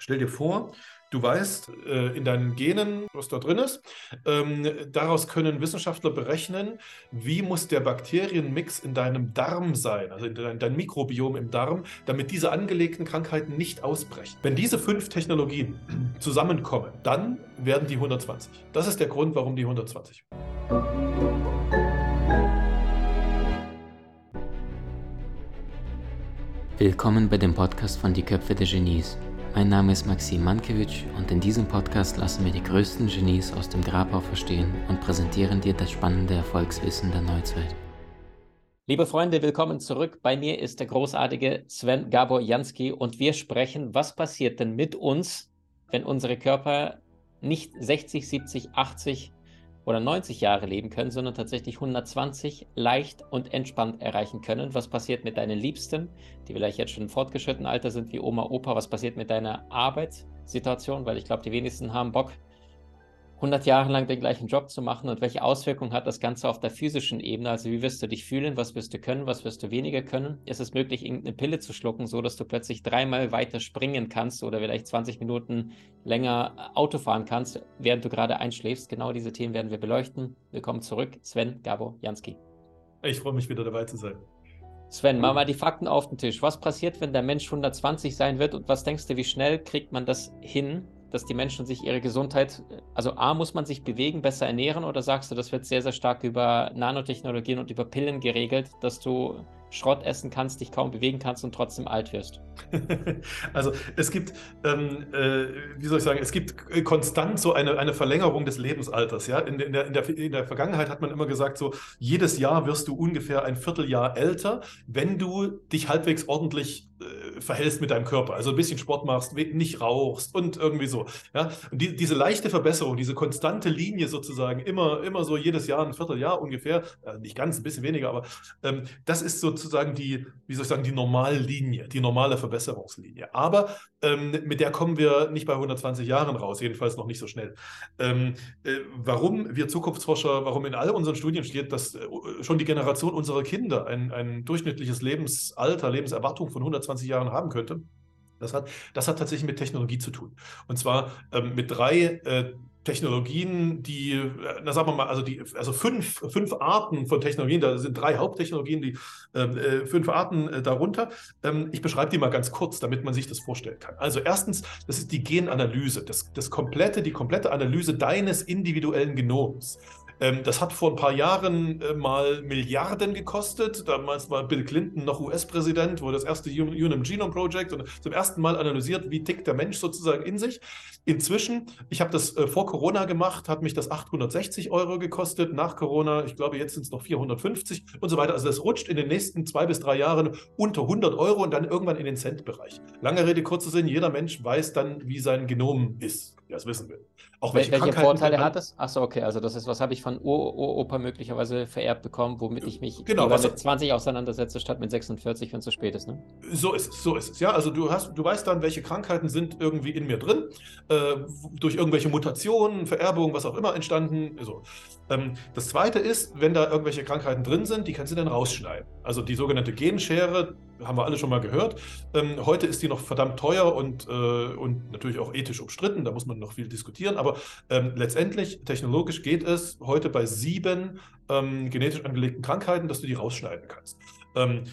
Stell dir vor, du weißt äh, in deinen Genen, was da drin ist. Ähm, daraus können Wissenschaftler berechnen, wie muss der Bakterienmix in deinem Darm sein, also in dein, dein Mikrobiom im Darm, damit diese angelegten Krankheiten nicht ausbrechen. Wenn diese fünf Technologien zusammenkommen, dann werden die 120. Das ist der Grund, warum die 120. Willkommen bei dem Podcast von Die Köpfe der Genies. Mein Name ist Maxim Mankewitsch und in diesem Podcast lassen wir die größten Genies aus dem Grabau verstehen und präsentieren dir das spannende Erfolgswissen der Neuzeit. Liebe Freunde, willkommen zurück. Bei mir ist der großartige Sven Gabor Jansky und wir sprechen, was passiert denn mit uns, wenn unsere Körper nicht 60, 70, 80 oder 90 Jahre leben können, sondern tatsächlich 120 leicht und entspannt erreichen können. Was passiert mit deinen Liebsten, die vielleicht jetzt schon im fortgeschrittenen Alter sind, wie Oma, Opa? Was passiert mit deiner Arbeitssituation? Weil ich glaube, die wenigsten haben Bock, 100 Jahre lang den gleichen Job zu machen und welche Auswirkungen hat das Ganze auf der physischen Ebene? Also wie wirst du dich fühlen, was wirst du können, was wirst du weniger können? Ist es möglich, irgendeine Pille zu schlucken, so dass du plötzlich dreimal weiter springen kannst oder vielleicht 20 Minuten länger Auto fahren kannst, während du gerade einschläfst? Genau diese Themen werden wir beleuchten. Willkommen zurück, Sven Gabo Jansky. Ich freue mich wieder dabei zu sein. Sven, mach mal die Fakten auf den Tisch. Was passiert, wenn der Mensch 120 sein wird und was denkst du, wie schnell kriegt man das hin, dass die Menschen sich ihre Gesundheit, also A, muss man sich bewegen, besser ernähren oder sagst du, das wird sehr, sehr stark über Nanotechnologien und über Pillen geregelt, dass du Schrott essen kannst, dich kaum bewegen kannst und trotzdem alt wirst? also es gibt, ähm, äh, wie soll ich sagen, es gibt konstant so eine, eine Verlängerung des Lebensalters. Ja? In, in, der, in, der, in der Vergangenheit hat man immer gesagt, so jedes Jahr wirst du ungefähr ein Vierteljahr älter, wenn du dich halbwegs ordentlich äh, verhältst mit deinem Körper. Also ein bisschen Sport machst, nicht rauchst und irgendwie so. Ja? Und die, diese leichte Verbesserung, diese konstante Linie sozusagen, immer, immer so jedes Jahr ein Vierteljahr ungefähr, äh, nicht ganz, ein bisschen weniger, aber ähm, das ist sozusagen die, wie soll ich sagen, die Normallinie, die normale Verbesserungslinie. Aber ähm, mit der kommen wir nicht bei 120 Jahren raus, jedenfalls noch nicht so schnell. Ähm, äh, warum wir Zukunftsforscher, warum in all unseren Studien steht, dass äh, schon die Generation unserer Kinder ein, ein durchschnittliches Lebensalter, Lebenserwartung von 120 Jahren haben könnte, das hat, das hat tatsächlich mit Technologie zu tun. Und zwar ähm, mit drei äh, Technologien, die, äh, na sagen wir mal, also die, also fünf, fünf Arten von Technologien, da sind drei Haupttechnologien, die ähm, äh, fünf Arten äh, darunter. Ähm, ich beschreibe die mal ganz kurz, damit man sich das vorstellen kann. Also erstens, das ist die Genanalyse, das, das komplette, die komplette Analyse deines individuellen Genoms. Ähm, das hat vor ein paar Jahren äh, mal Milliarden gekostet. Damals war Bill Clinton noch US-Präsident, wurde das erste Human Genome Project und zum ersten Mal analysiert, wie tickt der Mensch sozusagen in sich. Inzwischen, ich habe das äh, vor Corona gemacht, hat mich das 860 Euro gekostet. Nach Corona, ich glaube, jetzt sind es noch 450 und so weiter. Also das rutscht in den nächsten zwei bis drei Jahren unter 100 Euro und dann irgendwann in den Cent-Bereich. Lange Rede, kurzer Sinn, jeder Mensch weiß dann, wie sein Genom ist. Ja, das wissen wir. Auch welche, welche Vorteile hat es? Achso, okay, also das ist, was habe ich von Uropa möglicherweise vererbt bekommen, womit ich mich genau, was, mit 20 auseinandersetze, statt mit 46, wenn es zu spät ist, ne? So ist es, so ist es, ja. Also du hast, du weißt dann, welche Krankheiten sind irgendwie in mir drin, äh, durch irgendwelche Mutationen, Vererbung, was auch immer entstanden. So. Ähm, das zweite ist, wenn da irgendwelche Krankheiten drin sind, die kannst du dann rausschneiden. Also die sogenannte Genschere, haben wir alle schon mal gehört. Ähm, heute ist die noch verdammt teuer und, äh, und natürlich auch ethisch umstritten, da muss man noch viel diskutieren, aber ähm, letztendlich, technologisch geht es heute bei sieben ähm, genetisch angelegten Krankheiten, dass du die rausschneiden kannst. Ähm,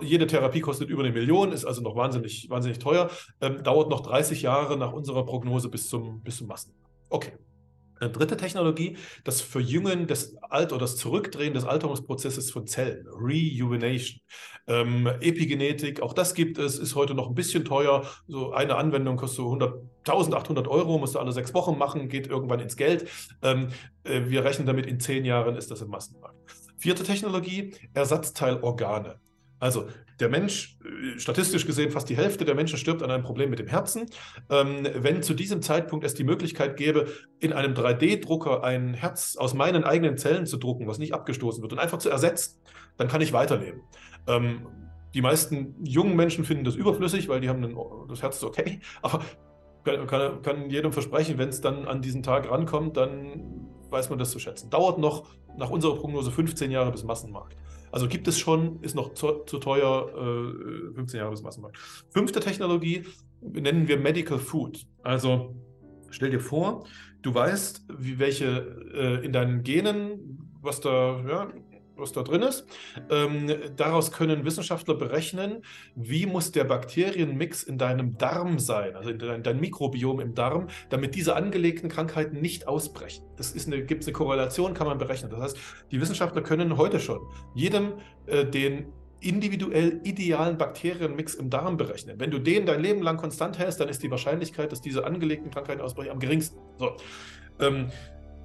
jede Therapie kostet über eine Million, ist also noch wahnsinnig, wahnsinnig teuer, ähm, dauert noch 30 Jahre nach unserer Prognose bis zum, bis zum Massen. Okay. Eine dritte Technologie, das Verjüngen des Alt- oder das Zurückdrehen des Alterungsprozesses von Zellen, Rejuvenation. Ähm, Epigenetik, auch das gibt es, ist heute noch ein bisschen teuer. So eine Anwendung kostet so 1800 Euro, musst du alle sechs Wochen machen, geht irgendwann ins Geld. Ähm, äh, wir rechnen damit, in zehn Jahren ist das im Massenmarkt. Vierte Technologie, Ersatzteilorgane. Also der Mensch, äh, statistisch gesehen, fast die Hälfte der Menschen stirbt an einem Problem mit dem Herzen. Ähm, wenn zu diesem Zeitpunkt es die Möglichkeit gäbe, in einem 3D-Drucker ein Herz aus meinen eigenen Zellen zu drucken, was nicht abgestoßen wird und einfach zu ersetzen, dann kann ich weiterleben. Ähm, die meisten jungen Menschen finden das überflüssig, weil die haben ein, das Herz ist okay, aber kann, kann, kann jedem versprechen, wenn es dann an diesen Tag rankommt, dann weiß man das zu schätzen. Dauert noch nach unserer Prognose 15 Jahre bis Massenmarkt. Also gibt es schon, ist noch zu, zu teuer, äh, 15 Jahre bis Massenmarkt. Fünfte Technologie, nennen wir Medical Food. Also stell dir vor, du weißt, wie welche äh, in deinen Genen, was da, ja, was da drin ist. Ähm, daraus können Wissenschaftler berechnen, wie muss der Bakterienmix in deinem Darm sein, also dein, dein, Mikrobiom im Darm, damit diese angelegten Krankheiten nicht ausbrechen. Das gibt es eine Korrelation, kann man berechnen. Das heißt, die Wissenschaftler können heute schon jedem äh, den individuell idealen Bakterienmix im Darm berechnen. Wenn du den dein Leben lang konstant hältst, dann ist die Wahrscheinlichkeit, dass diese angelegten Krankheiten ausbrechen, am geringsten. So. Ähm,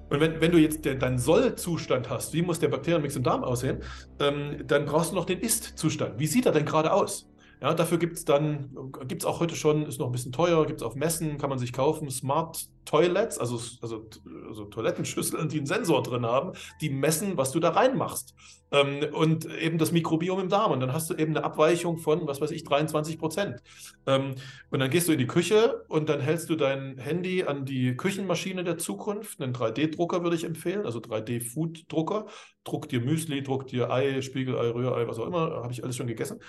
und wenn, wenn du jetzt den, deinen Soll-Zustand hast, wie muss der Bakterienmix im Darm aussehen, ähm, dann brauchst du noch den Ist-Zustand. Wie sieht er denn gerade aus? Ja, dafür gibt es dann, gibt es auch heute schon, ist noch ein bisschen teuer, gibt es auf Messen, kann man sich kaufen, Smart Toilets, also, also, also Toilettenschüsseln, die einen Sensor drin haben, die messen, was du da reinmachst. Ähm, und eben das Mikrobiom im Darm. Und dann hast du eben eine Abweichung von, was weiß ich, 23 Prozent. Ähm, und dann gehst du in die Küche und dann hältst du dein Handy an die Küchenmaschine der Zukunft. Einen 3D-Drucker würde ich empfehlen, also 3D-Food-Drucker. Druck dir Müsli, druck dir Ei, Spiegelei, Rührei, was auch immer, habe ich alles schon gegessen.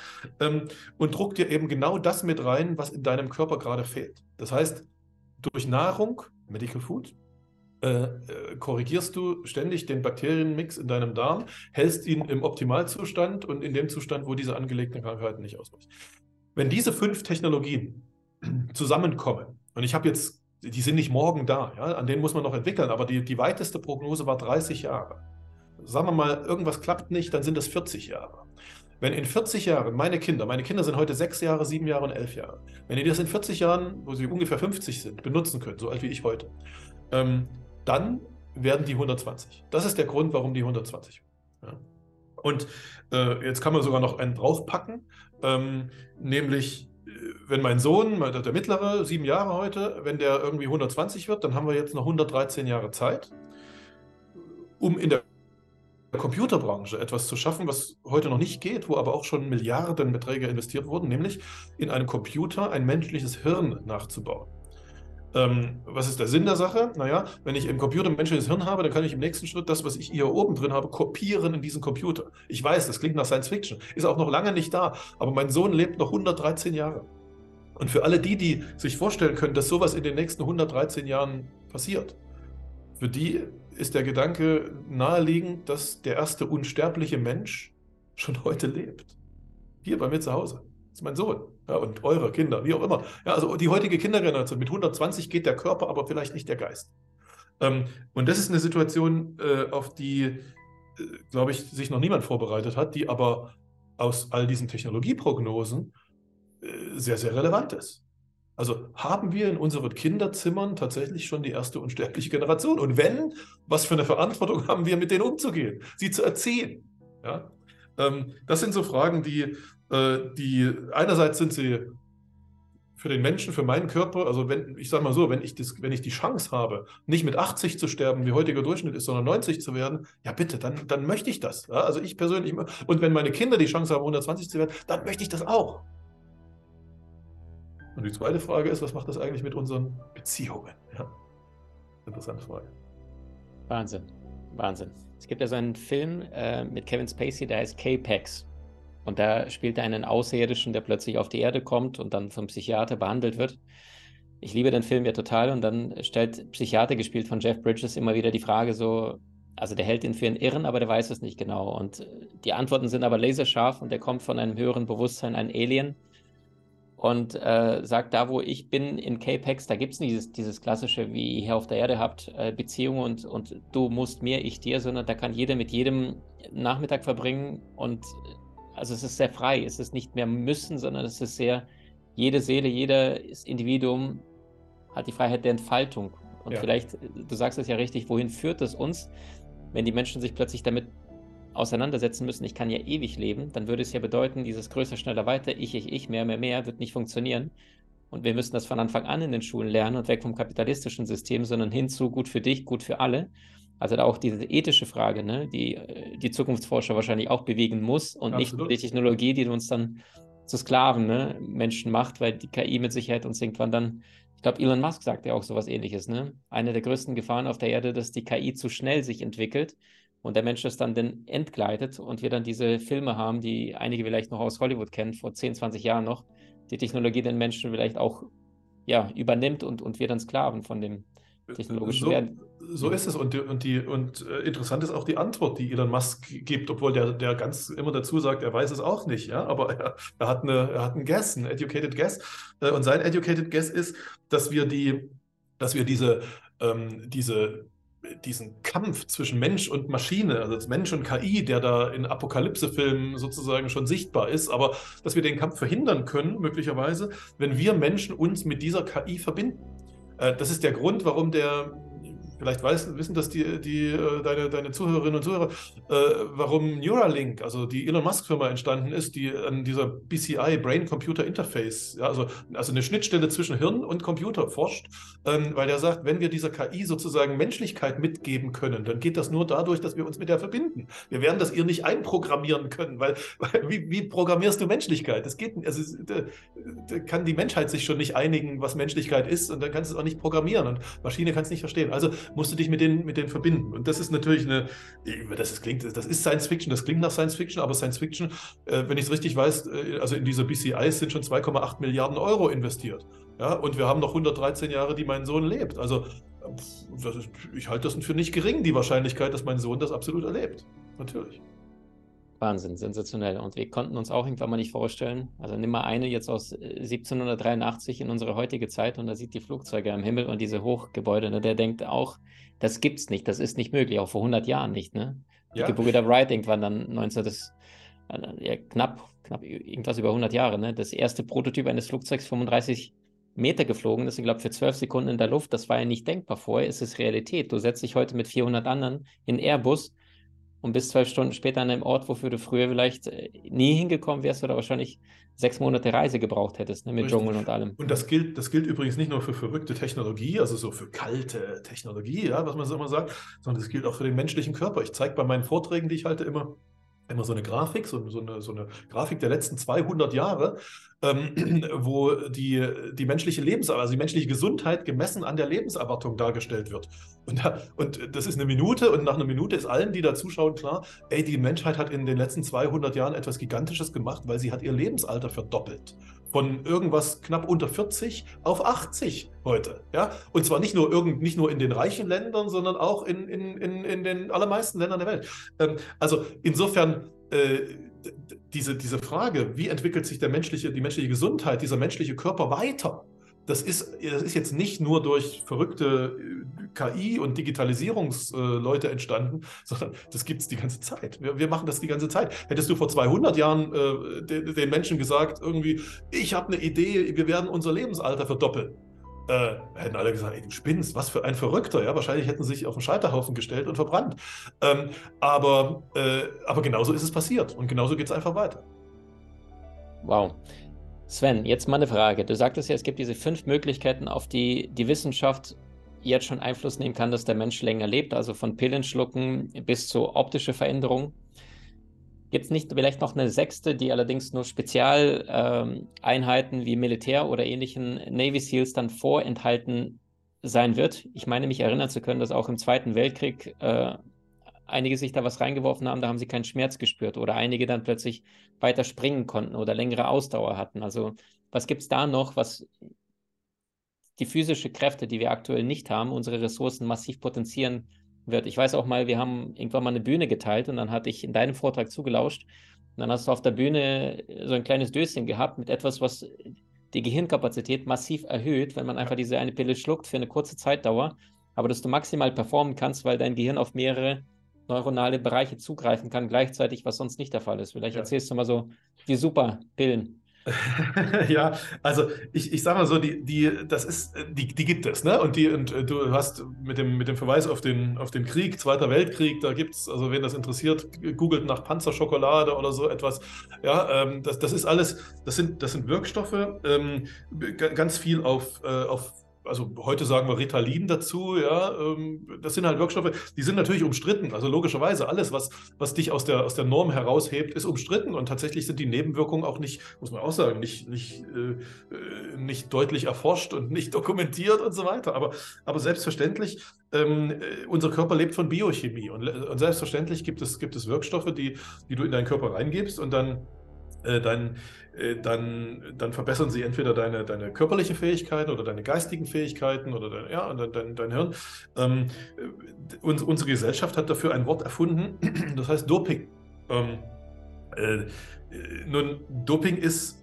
Ähm, und druck dir eben genau das mit rein, was in deinem Körper gerade fehlt. Das heißt, durch Nahrung, Medical Food, äh, äh, korrigierst du ständig den Bakterienmix in deinem Darm, hältst ihn im Optimalzustand und in dem Zustand, wo diese angelegten Krankheiten nicht ausbrechen. Wenn diese fünf Technologien zusammenkommen, und ich habe jetzt, die sind nicht morgen da, ja, an denen muss man noch entwickeln, aber die, die weiteste Prognose war 30 Jahre. Sagen wir mal, irgendwas klappt nicht, dann sind es 40 Jahre. Wenn in 40 Jahren meine Kinder, meine Kinder sind heute sechs Jahre, sieben Jahre und elf Jahre, wenn die das in 40 Jahren, wo sie ungefähr 50 sind, benutzen können, so alt wie ich heute, ähm, dann werden die 120. Das ist der Grund, warum die 120. Ja. Und äh, jetzt kann man sogar noch einen draufpacken, ähm, nämlich äh, wenn mein Sohn, der mittlere, sieben Jahre heute, wenn der irgendwie 120 wird, dann haben wir jetzt noch 113 Jahre Zeit, um in der Computerbranche etwas zu schaffen, was heute noch nicht geht, wo aber auch schon Milliardenbeträge investiert wurden, nämlich in einem Computer ein menschliches Hirn nachzubauen. Ähm, was ist der Sinn der Sache? Naja, wenn ich im Computer ein menschliches Hirn habe, dann kann ich im nächsten Schritt das, was ich hier oben drin habe, kopieren in diesen Computer. Ich weiß, das klingt nach Science Fiction, ist auch noch lange nicht da, aber mein Sohn lebt noch 113 Jahre. Und für alle die, die sich vorstellen können, dass sowas in den nächsten 113 Jahren passiert, für die ist der Gedanke naheliegend, dass der erste unsterbliche Mensch schon heute lebt. Hier bei mir zu Hause. Das ist mein Sohn. Ja, und eure Kinder, wie auch immer. Ja, also die heutige Kindergeneration, mit 120 geht der Körper, aber vielleicht nicht der Geist. Ähm, und das ist eine Situation, äh, auf die, äh, glaube ich, sich noch niemand vorbereitet hat, die aber aus all diesen Technologieprognosen äh, sehr, sehr relevant ist. Also haben wir in unseren Kinderzimmern tatsächlich schon die erste unsterbliche Generation? Und wenn, was für eine Verantwortung haben wir, mit denen umzugehen, sie zu erziehen? Ja? Ähm, das sind so Fragen, die, äh, die einerseits sind sie für den Menschen, für meinen Körper, also wenn, ich sage mal so, wenn ich, das, wenn ich die Chance habe, nicht mit 80 zu sterben, wie heutiger Durchschnitt ist, sondern 90 zu werden, ja bitte, dann, dann möchte ich das. Ja? Also ich persönlich, und wenn meine Kinder die Chance haben, 120 zu werden, dann möchte ich das auch. Und die zweite Frage ist, was macht das eigentlich mit unseren Beziehungen? Ja. Interessante Frage. Wahnsinn, Wahnsinn. Es gibt ja so einen Film äh, mit Kevin Spacey, der heißt K-Pax. Und da spielt er einen Außerirdischen, der plötzlich auf die Erde kommt und dann vom Psychiater behandelt wird. Ich liebe den Film ja total und dann stellt Psychiater, gespielt von Jeff Bridges, immer wieder die Frage so, also der hält ihn für einen Irren, aber der weiß es nicht genau. Und die Antworten sind aber laserscharf und der kommt von einem höheren Bewusstsein, ein Alien und äh, sagt, da wo ich bin in Capex, da gibt es nicht dieses, dieses klassische, wie ihr hier auf der Erde habt, äh, Beziehungen und, und du musst mir, ich dir, sondern da kann jeder mit jedem Nachmittag verbringen und also es ist sehr frei, es ist nicht mehr müssen, sondern es ist sehr, jede Seele, jedes Individuum hat die Freiheit der Entfaltung. Und ja. vielleicht, du sagst es ja richtig, wohin führt es uns, wenn die Menschen sich plötzlich damit auseinandersetzen müssen, ich kann ja ewig leben, dann würde es ja bedeuten, dieses größer, schneller, weiter, ich, ich, ich, mehr, mehr, mehr, wird nicht funktionieren. Und wir müssen das von Anfang an in den Schulen lernen und weg vom kapitalistischen System, sondern hin zu gut für dich, gut für alle. Also da auch diese ethische Frage, ne, die äh, die Zukunftsforscher wahrscheinlich auch bewegen muss und Absolut. nicht die Technologie, die uns dann zu Sklaven, ne, Menschen macht, weil die KI mit Sicherheit uns irgendwann dann, ich glaube, Elon Musk sagt ja auch sowas ähnliches, ne? Eine der größten Gefahren auf der Erde, dass die KI zu schnell sich entwickelt und der Mensch das dann denn entgleitet und wir dann diese Filme haben, die einige vielleicht noch aus Hollywood kennen, vor 10, 20 Jahren noch, die Technologie den Menschen vielleicht auch ja, übernimmt und, und wir dann Sklaven von dem technologischen so, Wert. So ist es. Und, und, die, und äh, interessant ist auch die Antwort, die Elon Musk gibt, obwohl der, der ganz immer dazu sagt, er weiß es auch nicht. Ja? Aber er, er, hat, eine, er hat einen Guess, einen Educated Guess. Äh, und sein Educated Guess ist, dass wir, die, dass wir diese, ähm, diese diesen Kampf zwischen Mensch und Maschine, also Mensch und KI, der da in Apokalypsefilmen sozusagen schon sichtbar ist, aber dass wir den Kampf verhindern können, möglicherweise, wenn wir Menschen uns mit dieser KI verbinden. Äh, das ist der Grund, warum der vielleicht weiß, wissen das die, die, äh, deine, deine Zuhörerinnen und Zuhörer, äh, warum Neuralink, also die Elon Musk-Firma entstanden ist, die an dieser BCI, Brain-Computer Interface, ja, also, also eine Schnittstelle zwischen Hirn und Computer forscht, ähm, weil er sagt, wenn wir dieser KI sozusagen Menschlichkeit mitgeben können, dann geht das nur dadurch, dass wir uns mit der verbinden. Wir werden das ihr nicht einprogrammieren können, weil, weil wie, wie, programmierst du Menschlichkeit? Das geht also da, da kann die Menschheit sich schon nicht einigen, was Menschlichkeit ist und dann kannst du es auch nicht programmieren und Maschine kann es nicht verstehen. Also musst du dich mit denen, mit denen verbinden. Und das ist natürlich eine, das ist, klingt, das ist Science Fiction, das klingt nach Science Fiction, aber Science Fiction, äh, wenn ich es richtig weiß, äh, also in dieser BCIs sind schon 2,8 Milliarden Euro investiert. Ja, und wir haben noch 113 Jahre, die mein Sohn lebt. Also ist, ich halte das für nicht gering, die Wahrscheinlichkeit, dass mein Sohn das absolut erlebt. Natürlich. Wahnsinn, sensationell. Und wir konnten uns auch irgendwann mal nicht vorstellen, also nimm mal eine jetzt aus 1783 äh, in unsere heutige Zeit und da sieht die Flugzeuge am Himmel und diese Hochgebäude, ne, der denkt auch, das gibt's nicht, das ist nicht möglich, auch vor 100 Jahren nicht, ne? Die ja. Gebrüder Wright irgendwann dann 19, das, äh, ja, knapp, knapp irgendwas über 100 Jahre, ne? Das erste Prototyp eines Flugzeugs 35 Meter geflogen ist, ich glaube, für 12 Sekunden in der Luft, das war ja nicht denkbar vorher, ist es Realität. Du setzt dich heute mit 400 anderen in Airbus und bist zwölf Stunden später an einem Ort, wofür du früher vielleicht äh, nie hingekommen wärst oder wahrscheinlich sechs Monate Reise gebraucht hättest, ne, mit Richtig. Dschungel und allem. Und das gilt, das gilt übrigens nicht nur für verrückte Technologie, also so für kalte Technologie, ja, was man so immer sagt, sondern das gilt auch für den menschlichen Körper. Ich zeige bei meinen Vorträgen, die ich halte, immer immer so eine Grafik, so, so, eine, so eine Grafik der letzten 200 Jahre, ähm, wo die, die menschliche Lebenserwartung, also die menschliche Gesundheit gemessen an der Lebenserwartung dargestellt wird. Und, und das ist eine Minute und nach einer Minute ist allen, die da zuschauen, klar, ey, die Menschheit hat in den letzten 200 Jahren etwas Gigantisches gemacht, weil sie hat ihr Lebensalter verdoppelt von irgendwas knapp unter 40 auf 80 heute. Ja? Und zwar nicht nur, irgend, nicht nur in den reichen Ländern, sondern auch in, in, in, in den allermeisten Ländern der Welt. Ähm, also insofern äh, diese, diese Frage, wie entwickelt sich der menschliche, die menschliche Gesundheit, dieser menschliche Körper weiter? das ist, das ist jetzt nicht nur durch verrückte äh, KI und Digitalisierungsleute entstanden, sondern das gibt es die ganze Zeit. Wir, wir, machen das die ganze Zeit. Hättest du vor 200 Jahren äh, den, den, Menschen gesagt, irgendwie, ich habe eine Idee, wir werden unser Lebensalter verdoppeln, äh, hätten alle gesagt, ey, du spinnst, was für ein Verrückter. Ja, wahrscheinlich hätten sie sich auf den Scheiterhaufen gestellt und verbrannt. Ähm, aber, äh, aber genauso ist es passiert und genauso geht es einfach weiter. Wow. Sven, jetzt mal eine Frage. Du sagtest ja, es gibt diese fünf Möglichkeiten, auf die die Wissenschaft jetzt schon Einfluss nehmen kann, dass der Mensch länger lebt, also von Pillenschlucken bis zu optische Veränderungen. Gibt es nicht vielleicht noch eine sechste, die allerdings nur Spezialeinheiten ähm, wie Militär oder ähnlichen Navy SEALs dann vorenthalten sein wird? Ich meine, mich erinnern zu können, dass auch im Zweiten Weltkrieg äh, einige sich da was reingeworfen haben, da haben sie keinen Schmerz gespürt oder einige dann plötzlich weiter springen konnten oder längere Ausdauer hatten. Also was gibt es da noch, was die physische Kräfte, die wir aktuell nicht haben, unsere Ressourcen massiv potenzieren wird? Ich weiß auch mal, wir haben irgendwann mal eine Bühne geteilt und dann hatte ich in deinem Vortrag zugelauscht und dann hast du auf der Bühne so ein kleines Döschen gehabt mit etwas, was die Gehirnkapazität massiv erhöht, wenn man einfach diese eine Pille schluckt für eine kurze Zeitdauer, aber dass du maximal performen kannst, weil dein Gehirn auf mehrere neuronale Bereiche zugreifen kann, gleichzeitig, was sonst nicht der Fall ist. Vielleicht ja. erzählst du mal so die super Pillen. ja, also ich, ich sage mal so, die, die, das ist, die, die gibt es, ne? Und die, und äh, du hast mit dem, mit dem Verweis auf den, auf den Krieg, Zweiter Weltkrieg, da gibt es, also wen das interessiert, googelt nach Panzerschokolade oder so etwas. Ja, ähm, das, das ist alles, das sind, das sind Wirkstoffe, ähm, ganz viel auf, äh, auf also heute sagen wir Ritalin dazu, ja, ähm, das sind halt Wirkstoffe, die sind natürlich umstritten. Also logischerweise, alles, was, was dich aus der, aus der Norm heraushebt, ist umstritten und tatsächlich sind die Nebenwirkungen auch nicht, muss man auch sagen, nicht, nicht, äh, nicht deutlich erforscht und nicht dokumentiert und so weiter. Aber, aber selbstverständlich, ähm, äh, unser Körper lebt von Biochemie und, und, selbstverständlich gibt es, gibt es Wirkstoffe, die, die du in deinen Körper reingibst und dann äh, dann, äh, dann, dann verbessern sie entweder deine, deine körperliche Fähigkeiten oder deine geistigen Fähigkeiten oder dein, ja, dein, dein Hirn. Ähm, äh, uns, unsere Gesellschaft hat dafür ein Wort erfunden, das heißt Doping. Ähm, äh, nun, Doping ist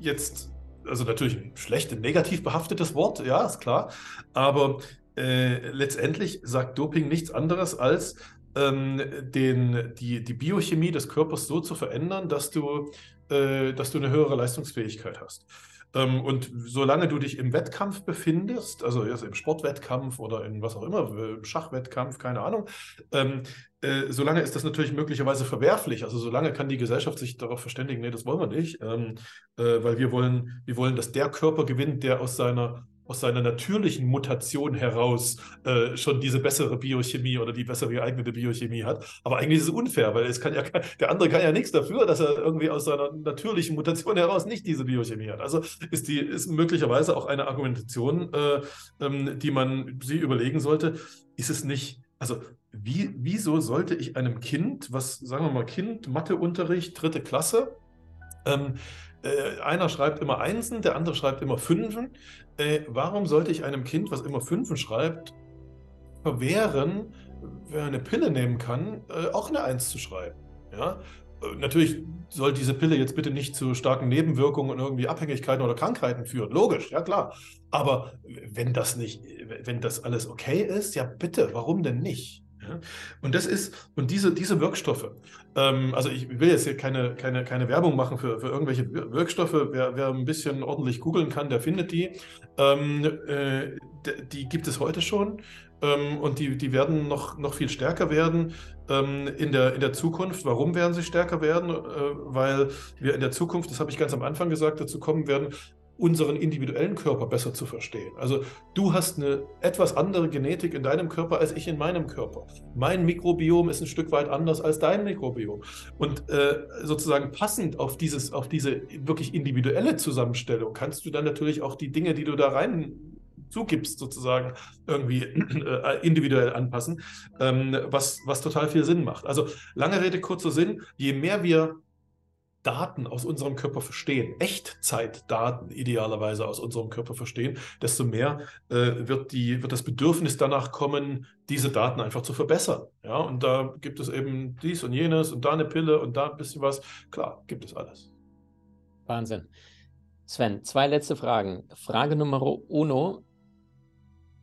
jetzt, also natürlich ein schlecht, negativ behaftetes Wort, ja, ist klar, aber äh, letztendlich sagt Doping nichts anderes als, ähm, den, die, die Biochemie des Körpers so zu verändern, dass du, äh, dass du eine höhere Leistungsfähigkeit hast. Ähm, und solange du dich im Wettkampf befindest, also jetzt im Sportwettkampf oder in was auch immer, im Schachwettkampf, keine Ahnung, ähm, äh, solange ist das natürlich möglicherweise verwerflich. Also solange kann die Gesellschaft sich darauf verständigen, nee, das wollen wir nicht, ähm, äh, weil wir wollen, wir wollen, dass der Körper gewinnt, der aus seiner aus seiner natürlichen Mutation heraus äh, schon diese bessere Biochemie oder die bessere geeignete Biochemie hat. Aber eigentlich ist es unfair, weil es kann ja der andere kann ja nichts dafür, dass er irgendwie aus seiner natürlichen Mutation heraus nicht diese Biochemie hat. Also ist die ist möglicherweise auch eine Argumentation, äh, ähm, die man sich überlegen sollte. Ist es nicht also wie, wieso sollte ich einem Kind, was sagen wir mal Kind, Matheunterricht, dritte Klasse, ähm, äh, einer schreibt immer Einsen, der andere schreibt immer Fünfen. Äh, warum sollte ich einem Kind, was immer Fünfen schreibt, verwehren, wer eine Pille nehmen kann, äh, auch eine Eins zu schreiben? Ja? Äh, natürlich soll diese Pille jetzt bitte nicht zu starken Nebenwirkungen und irgendwie Abhängigkeiten oder Krankheiten führen. Logisch, ja klar. Aber wenn das nicht, wenn das alles okay ist, ja bitte, warum denn nicht? Und das ist, und diese, diese Wirkstoffe, ähm, also ich will jetzt hier keine, keine, keine Werbung machen für, für irgendwelche Wirkstoffe. Wer, wer ein bisschen ordentlich googeln kann, der findet die. Ähm, äh, die gibt es heute schon. Ähm, und die, die werden noch, noch viel stärker werden ähm, in, der, in der Zukunft. Warum werden sie stärker werden? Äh, weil wir in der Zukunft, das habe ich ganz am Anfang gesagt, dazu kommen werden, unseren individuellen Körper besser zu verstehen. Also du hast eine etwas andere Genetik in deinem Körper als ich in meinem Körper. Mein Mikrobiom ist ein Stück weit anders als dein Mikrobiom. Und äh, sozusagen passend auf, dieses, auf diese wirklich individuelle Zusammenstellung kannst du dann natürlich auch die Dinge, die du da rein zugibst, sozusagen irgendwie äh, individuell anpassen, ähm, was, was total viel Sinn macht. Also lange Rede, kurzer Sinn, je mehr wir Daten aus unserem Körper verstehen, Echtzeitdaten idealerweise aus unserem Körper verstehen, desto mehr äh, wird, die, wird das Bedürfnis danach kommen, diese Daten einfach zu verbessern. Ja, und da gibt es eben dies und jenes und da eine Pille und da ein bisschen was. Klar, gibt es alles. Wahnsinn. Sven, zwei letzte Fragen. Frage Nummer uno.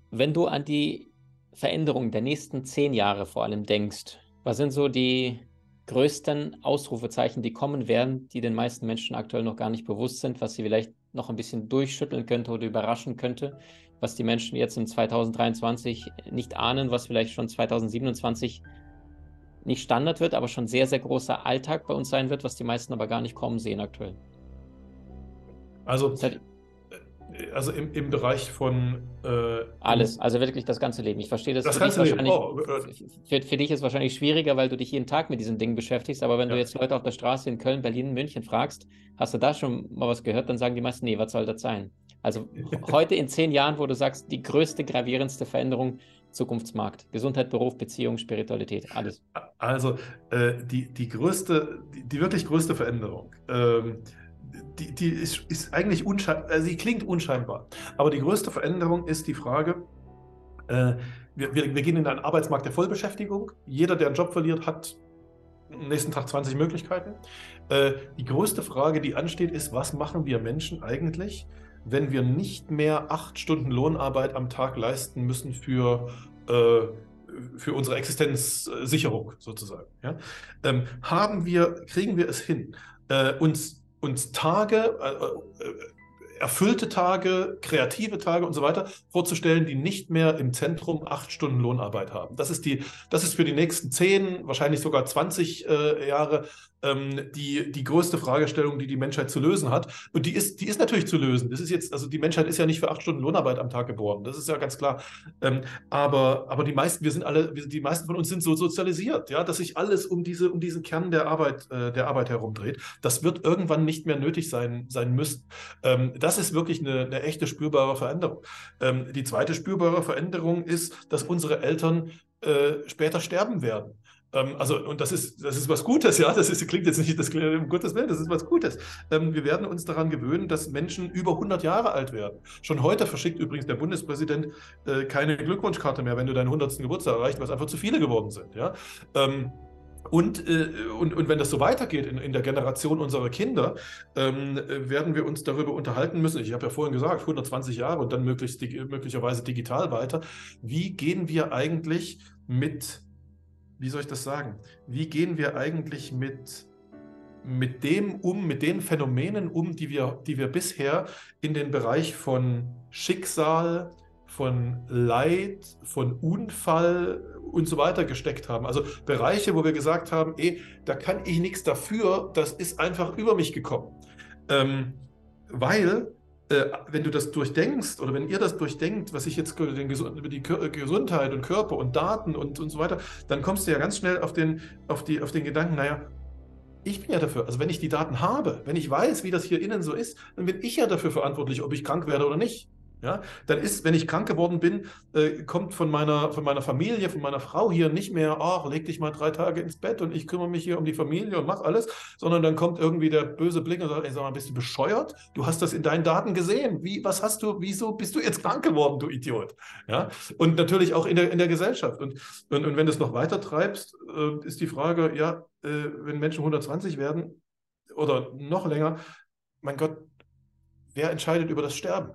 Wenn du an die Veränderung der nächsten zehn Jahre vor allem denkst, was sind so die größten Ausrufezeichen, die kommen werden, die den meisten Menschen aktuell noch gar nicht bewusst sind, was sie vielleicht noch ein bisschen durchschütteln könnte oder überraschen könnte, was die Menschen jetzt in 2023 nicht ahnen, was vielleicht schon 2027 nicht Standard wird, aber schon sehr, sehr großer Alltag bei uns sein wird, was die meisten aber gar nicht kommen sehen aktuell. Also, also im, im Bereich von. Äh, Alles, also wirklich das ganze Leben. Ich verstehe das. Das ganze Leben. Oh, äh, für, für, dich ist es wahrscheinlich schwieriger, weil du dich jeden Tag mit diesen Dingen beschäftigst. Aber wenn ja. du jetzt Leute auf der Straße in Köln, Berlin, München fragst, hast du da schon mal was gehört, dann sagen die meisten, nee, was soll das sein? Also heute in zehn Jahren, wo du sagst, die größte, gravierendste Veränderung Zukunftsmarkt. Gesundheit, Beruf, Beziehung, Spiritualität, alles. Also äh, die, die größte, die, die, wirklich größte Veränderung. Ähm, die, die ist, ist eigentlich unscheinbar, also sie klingt unscheinbar. Aber die größte Veränderung ist die Frage, äh, wir, wir, wir, gehen in einen Arbeitsmarkt der Vollbeschäftigung. Jeder, der einen Job verliert, hat am nächsten Tag 20 Möglichkeiten. Äh, die größte Frage, die ansteht, ist, was machen wir Menschen eigentlich, wenn wir nicht mehr acht Stunden Lohnarbeit am Tag leisten müssen für, äh, für unsere Existenzsicherung sozusagen. Ja? Ähm, haben wir, kriegen wir es hin, äh, uns uns Tage, äh, äh, erfüllte Tage, kreative Tage und so weiter vorzustellen, die nicht mehr im Zentrum acht Stunden Lohnarbeit haben. Das ist, die, das ist für die nächsten zehn, wahrscheinlich sogar 20 äh, Jahre ähm, die, die größte Fragestellung, die die Menschheit zu lösen hat. Und die ist, die ist natürlich zu lösen. Das ist jetzt, also die Menschheit ist ja nicht für acht Stunden Lohnarbeit am Tag geboren. Das ist ja ganz klar. Ähm, aber, aber die meisten, wir sind alle, wir, die meisten von uns sind so sozialisiert, ja, dass sich alles um diese, um diesen Kern der Arbeit, äh, der Arbeit herumdreht. Das wird irgendwann nicht mehr nötig sein, sein müssen. Ähm, das ist wirklich eine, eine echte spürbare Veränderung. Ähm, die zweite spürbare Veränderung ist, dass unsere Eltern äh, später sterben werden. Ähm, also, und das ist, das ist was Gutes, ja. Das ist, klingt jetzt nicht, das klingt, um Gottes Willen, das ist was Gutes. Ähm, wir werden uns daran gewöhnen, dass Menschen über 100 Jahre alt werden. Schon heute verschickt übrigens der Bundespräsident äh, keine Glückwunschkarte mehr, wenn du deinen 100. Geburtstag erreicht, es einfach zu viele geworden sind, ja. Ähm, und, äh, und, und wenn das so weitergeht in, in der Generation unserer Kinder, ähm, werden wir uns darüber unterhalten müssen. Ich habe ja vorhin gesagt, 120 Jahre und dann möglichst, möglicherweise digital weiter. Wie gehen wir eigentlich mit wie soll ich das sagen? Wie gehen wir eigentlich mit, mit dem um, mit den Phänomenen um, die wir, die wir bisher in den Bereich von Schicksal, von Leid, von Unfall und so weiter gesteckt haben. Also Bereiche, wo wir gesagt haben, ey, da kann ich nichts dafür, das ist einfach über mich gekommen. Ähm, weil äh, wenn du das durchdenkst oder wenn ihr das durchdenkt, was ich jetzt über die Gesundheit und Körper und Daten und, und so weiter, dann kommst du ja ganz schnell auf den, auf, die, auf den Gedanken, naja, ich bin ja dafür, also wenn ich die Daten habe, wenn ich weiß, wie das hier innen so ist, dann bin ich ja dafür verantwortlich, ob ich krank werde oder nicht. Ja, dann ist, wenn ich krank geworden bin, äh, kommt von meiner, von meiner Familie, von meiner Frau hier nicht mehr, ach, leg dich mal drei Tage ins Bett und ich kümmere mich hier um die Familie und mach alles, sondern dann kommt irgendwie der böse Blick und sagt, ey, sag mal, bist du bescheuert? Du hast das in deinen Daten gesehen. Wie, was hast du, wieso bist du jetzt krank geworden, du Idiot? Ja, und natürlich auch in der, in der Gesellschaft. Und, und, und wenn du es noch weiter treibst, äh, ist die Frage, ja, äh, wenn Menschen 120 werden oder noch länger, mein Gott, wer entscheidet über das Sterben?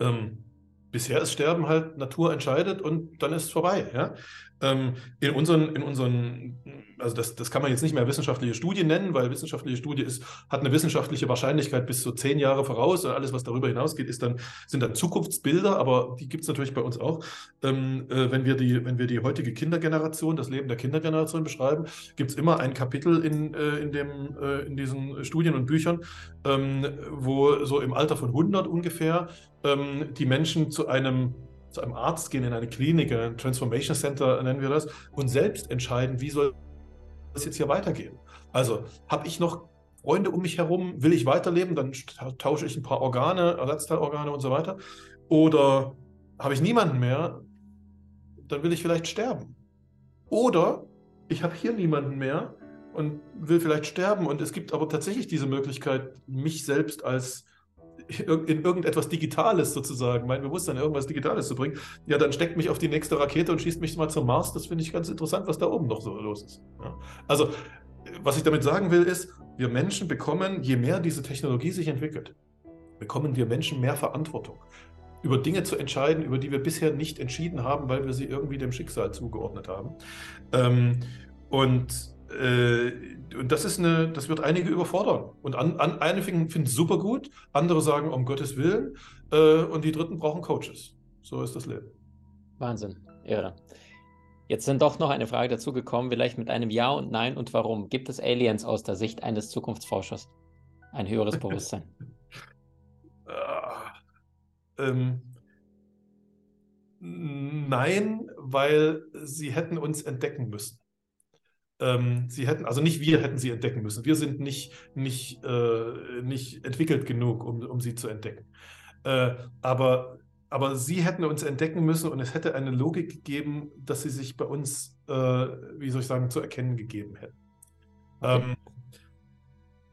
Ähm, bisher ist Sterben halt Natur entscheidet und dann ist es vorbei. Ja? Ähm, in unseren, in unseren, also das, das kann man jetzt nicht mehr wissenschaftliche Studie nennen, weil wissenschaftliche Studie ist, hat eine wissenschaftliche Wahrscheinlichkeit bis zu zehn Jahre voraus und alles, was darüber hinausgeht, ist dann, sind dann Zukunftsbilder, aber die gibt es natürlich bei uns auch. Ähm, äh, wenn, wir die, wenn wir die heutige Kindergeneration, das Leben der Kindergeneration beschreiben, gibt es immer ein Kapitel in, äh, in, dem, äh, in diesen Studien und Büchern, ähm, wo so im Alter von 100 ungefähr ähm, die Menschen zu einem zu einem Arzt gehen, in eine Klinik, in ein Transformation Center nennen wir das, und selbst entscheiden, wie soll es jetzt hier weitergehen. Also habe ich noch Freunde um mich herum, will ich weiterleben, dann tausche ich ein paar Organe, Ersatzteilorgane und so weiter. Oder habe ich niemanden mehr, dann will ich vielleicht sterben. Oder ich habe hier niemanden mehr und will vielleicht sterben. Und es gibt aber tatsächlich diese Möglichkeit, mich selbst als in irgendetwas Digitales sozusagen, mein Bewusstsein in irgendwas Digitales zu bringen, ja, dann steckt mich auf die nächste Rakete und schießt mich mal zum Mars. Das finde ich ganz interessant, was da oben noch so los ist. Ja. Also, was ich damit sagen will, ist, wir Menschen bekommen, je mehr diese Technologie sich entwickelt, bekommen wir Menschen mehr Verantwortung über Dinge zu entscheiden, über die wir bisher nicht entschieden haben, weil wir sie irgendwie dem Schicksal zugeordnet haben. Ähm, und und das ist eine, das wird einige überfordern. Und an, an, einige finden es super gut, andere sagen um Gottes Willen äh, und die Dritten brauchen Coaches. So ist das Leben. Wahnsinn, irre. Jetzt sind doch noch eine Frage dazu gekommen, vielleicht mit einem Ja und Nein und warum. Gibt es Aliens aus der Sicht eines Zukunftsforschers? Ein höheres Bewusstsein? ähm, nein, weil sie hätten uns entdecken müssen. Ähm, sie hätten, also nicht wir hätten sie entdecken müssen. Wir sind nicht, nicht, äh, nicht entwickelt genug, um, um sie zu entdecken. Äh, aber, aber sie hätten uns entdecken müssen und es hätte eine Logik gegeben, dass sie sich bei uns, äh, wie soll ich sagen, zu erkennen gegeben hätten. Ähm,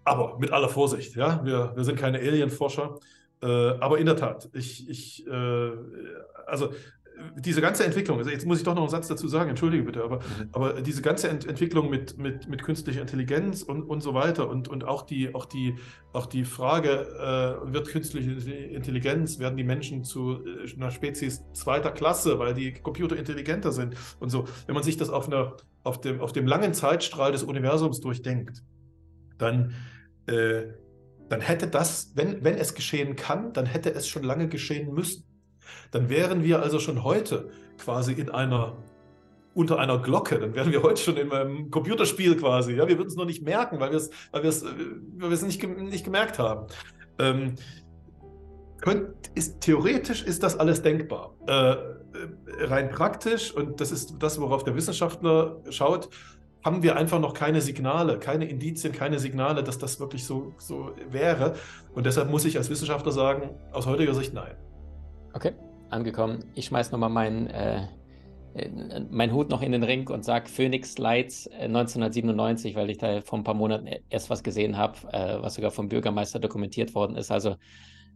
aber mit aller Vorsicht, ja, wir, wir sind keine Alienforscher. Äh, aber in der Tat, ich, ich äh, also diese ganze Entwicklung, also jetzt muss ich doch noch einen Satz dazu sagen, entschuldige bitte, aber, mhm. aber diese ganze Ent Entwicklung mit, mit, mit künstlicher Intelligenz und, und so weiter und, und auch, die, auch, die, auch die Frage, äh, wird künstliche Intelligenz, werden die Menschen zu äh, einer Spezies zweiter Klasse, weil die Computer intelligenter sind und so. Wenn man sich das auf, einer, auf, dem, auf dem langen Zeitstrahl des Universums durchdenkt, dann, äh, dann hätte das, wenn, wenn es geschehen kann, dann hätte es schon lange geschehen müssen dann wären wir also schon heute quasi in einer unter einer Glocke, dann wären wir heute schon in einem Computerspiel quasi. Ja, wir würden es noch nicht merken, weil wir es, weil weil nicht, nicht gemerkt haben. Ähm, könnt, ist, theoretisch ist das alles denkbar. Äh, rein praktisch, und das ist das, worauf der Wissenschaftler schaut, haben wir einfach noch keine Signale, keine Indizien, keine Signale, dass das wirklich so, so wäre. Und deshalb muss ich als Wissenschaftler sagen, aus heutiger Sicht nein. Okay angekommen. Ich schmeiß nochmal meinen, äh, äh, mein Hut noch in den Ring und sage Phoenix Lights 1997, äh, weil ich da vor ein paar Monaten erst was gesehen habe, äh, was sogar vom Bürgermeister dokumentiert worden ist. Also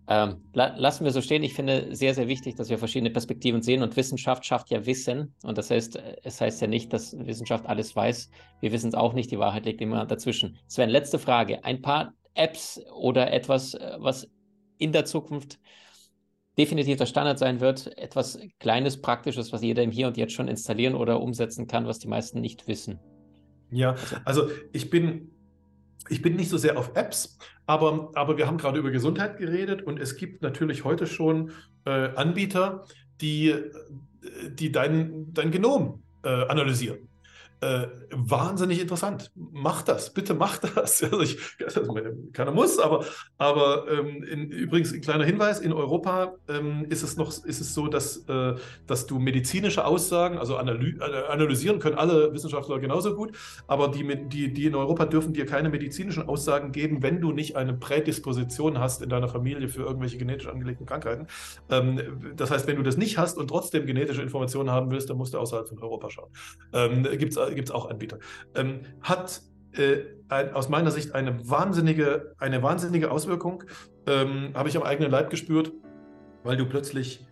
ähm, la lassen wir so stehen. Ich finde sehr, sehr wichtig, dass wir verschiedene Perspektiven sehen und Wissenschaft schafft ja Wissen. Und das heißt, es heißt ja nicht, dass Wissenschaft alles weiß. Wir wissen es auch nicht. Die Wahrheit liegt immer dazwischen. Sven, letzte Frage. Ein paar Apps oder etwas, was in der Zukunft definitiv der Standard sein wird. Etwas Kleines, Praktisches, was jeder im Hier und Jetzt schon installieren oder umsetzen kann, was die meisten nicht wissen. Ja, also ich bin ich bin nicht so sehr auf Apps, aber, aber wir haben gerade über Gesundheit geredet und es gibt natürlich heute schon äh, Anbieter, die, die dein, dein Genom äh, analysieren. Äh, wahnsinnig interessant. Mach das, bitte mach das. Also ich, also meine, keiner muss, aber, aber ähm, in, übrigens ein kleiner Hinweis: In Europa ähm, ist es noch ist es so, dass, äh, dass du medizinische Aussagen, also analy äh, analysieren können alle Wissenschaftler genauso gut, aber die, die, die in Europa dürfen dir keine medizinischen Aussagen geben, wenn du nicht eine Prädisposition hast in deiner Familie für irgendwelche genetisch angelegten Krankheiten. Ähm, das heißt, wenn du das nicht hast und trotzdem genetische Informationen haben willst, dann musst du außerhalb von Europa schauen. Ähm, Gibt es gibt es auch Anbieter. Ähm, hat äh, ein, aus meiner Sicht eine wahnsinnige, eine wahnsinnige Auswirkung, ähm, habe ich am eigenen Leib gespürt, weil du plötzlich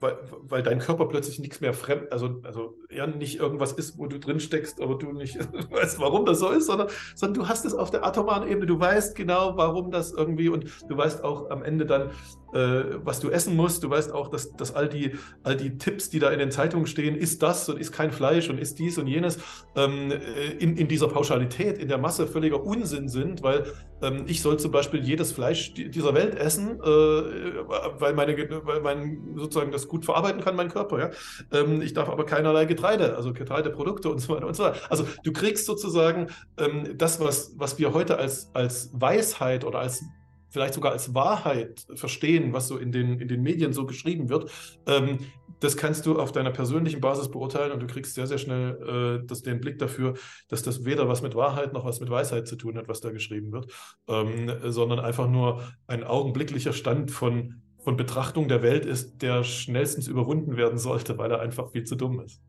weil, weil dein Körper plötzlich nichts mehr fremd, also, also ja nicht irgendwas ist, wo du drin steckst, aber du nicht weißt, warum das so ist, sondern, sondern du hast es auf der atomaren Ebene, du weißt genau, warum das irgendwie und du weißt auch am Ende dann, was du essen musst, du weißt auch, dass, dass all, die, all die Tipps, die da in den Zeitungen stehen, ist das und ist kein Fleisch und ist dies und jenes, ähm, äh, in, in dieser Pauschalität, in der Masse völliger Unsinn sind, weil ähm, ich soll zum Beispiel jedes Fleisch dieser Welt essen, äh, weil meine, weil mein sozusagen das gut verarbeiten kann, mein Körper. Ja? Ähm, ich darf aber keinerlei Getreide, also Getreideprodukte und so weiter und so weiter. Also du kriegst sozusagen ähm, das, was, was wir heute als, als Weisheit oder als vielleicht sogar als Wahrheit verstehen, was so in den, in den Medien so geschrieben wird, ähm, das kannst du auf deiner persönlichen Basis beurteilen und du kriegst sehr, sehr schnell äh, das, den Blick dafür, dass das weder was mit Wahrheit noch was mit Weisheit zu tun hat, was da geschrieben wird, ähm, sondern einfach nur ein augenblicklicher Stand von, von Betrachtung der Welt ist, der schnellstens überwunden werden sollte, weil er einfach viel zu dumm ist.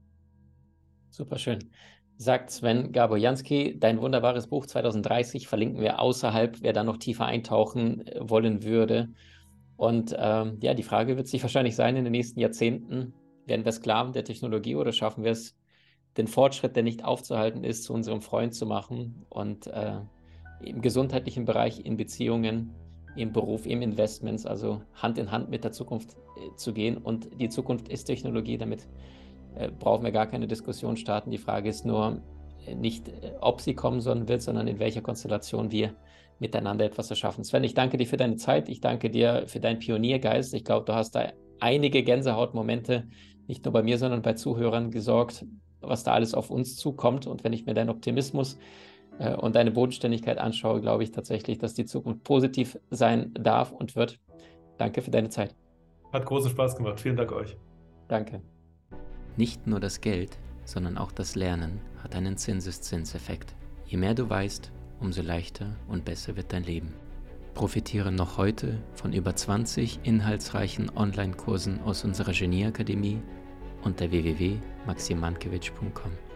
Super schön sagt Sven Gabojanski. Dein wunderbares Buch 2030 verlinken wir außerhalb, wer da noch tiefer eintauchen äh, wollen würde. Und ähm, ja, die Frage wird sich wahrscheinlich sein in den nächsten Jahrzehnten, werden wir Sklaven der Technologie oder schaffen wir es, den Fortschritt, der nicht aufzuhalten ist, zu unserem Freund zu machen und äh, im gesundheitlichen Bereich, in Beziehungen, im Beruf, im Investments, also Hand in Hand mit der Zukunft äh, zu gehen. Und die Zukunft ist Technologie, damit äh, brauchen wir gar keine Diskussion starten. Die Frage ist nur äh, nicht, äh, ob sie kommen sollen wird, sondern in welcher Konstellation wir miteinander etwas erschaffen. Sven, ich danke dir für deine Zeit. Ich danke dir für deinen Pioniergeist. Ich glaube, du hast da einige Gänsehautmomente, nicht nur bei mir, sondern bei Zuhörern gesorgt, was da alles auf uns zukommt. Und wenn ich mir deinen Optimismus äh, und deine Bodenständigkeit anschaue, glaube ich tatsächlich, dass die Zukunft positiv sein darf und wird. Danke für deine Zeit. Hat großen Spaß gemacht. Vielen Dank euch. Danke. Nicht nur das Geld, sondern auch das Lernen hat einen Zinseszinseffekt. Je mehr du weißt, umso leichter und besser wird dein Leben. Profitiere noch heute von über 20 inhaltsreichen Online-Kursen aus unserer Genieakademie unter www.maximankiewicz.com.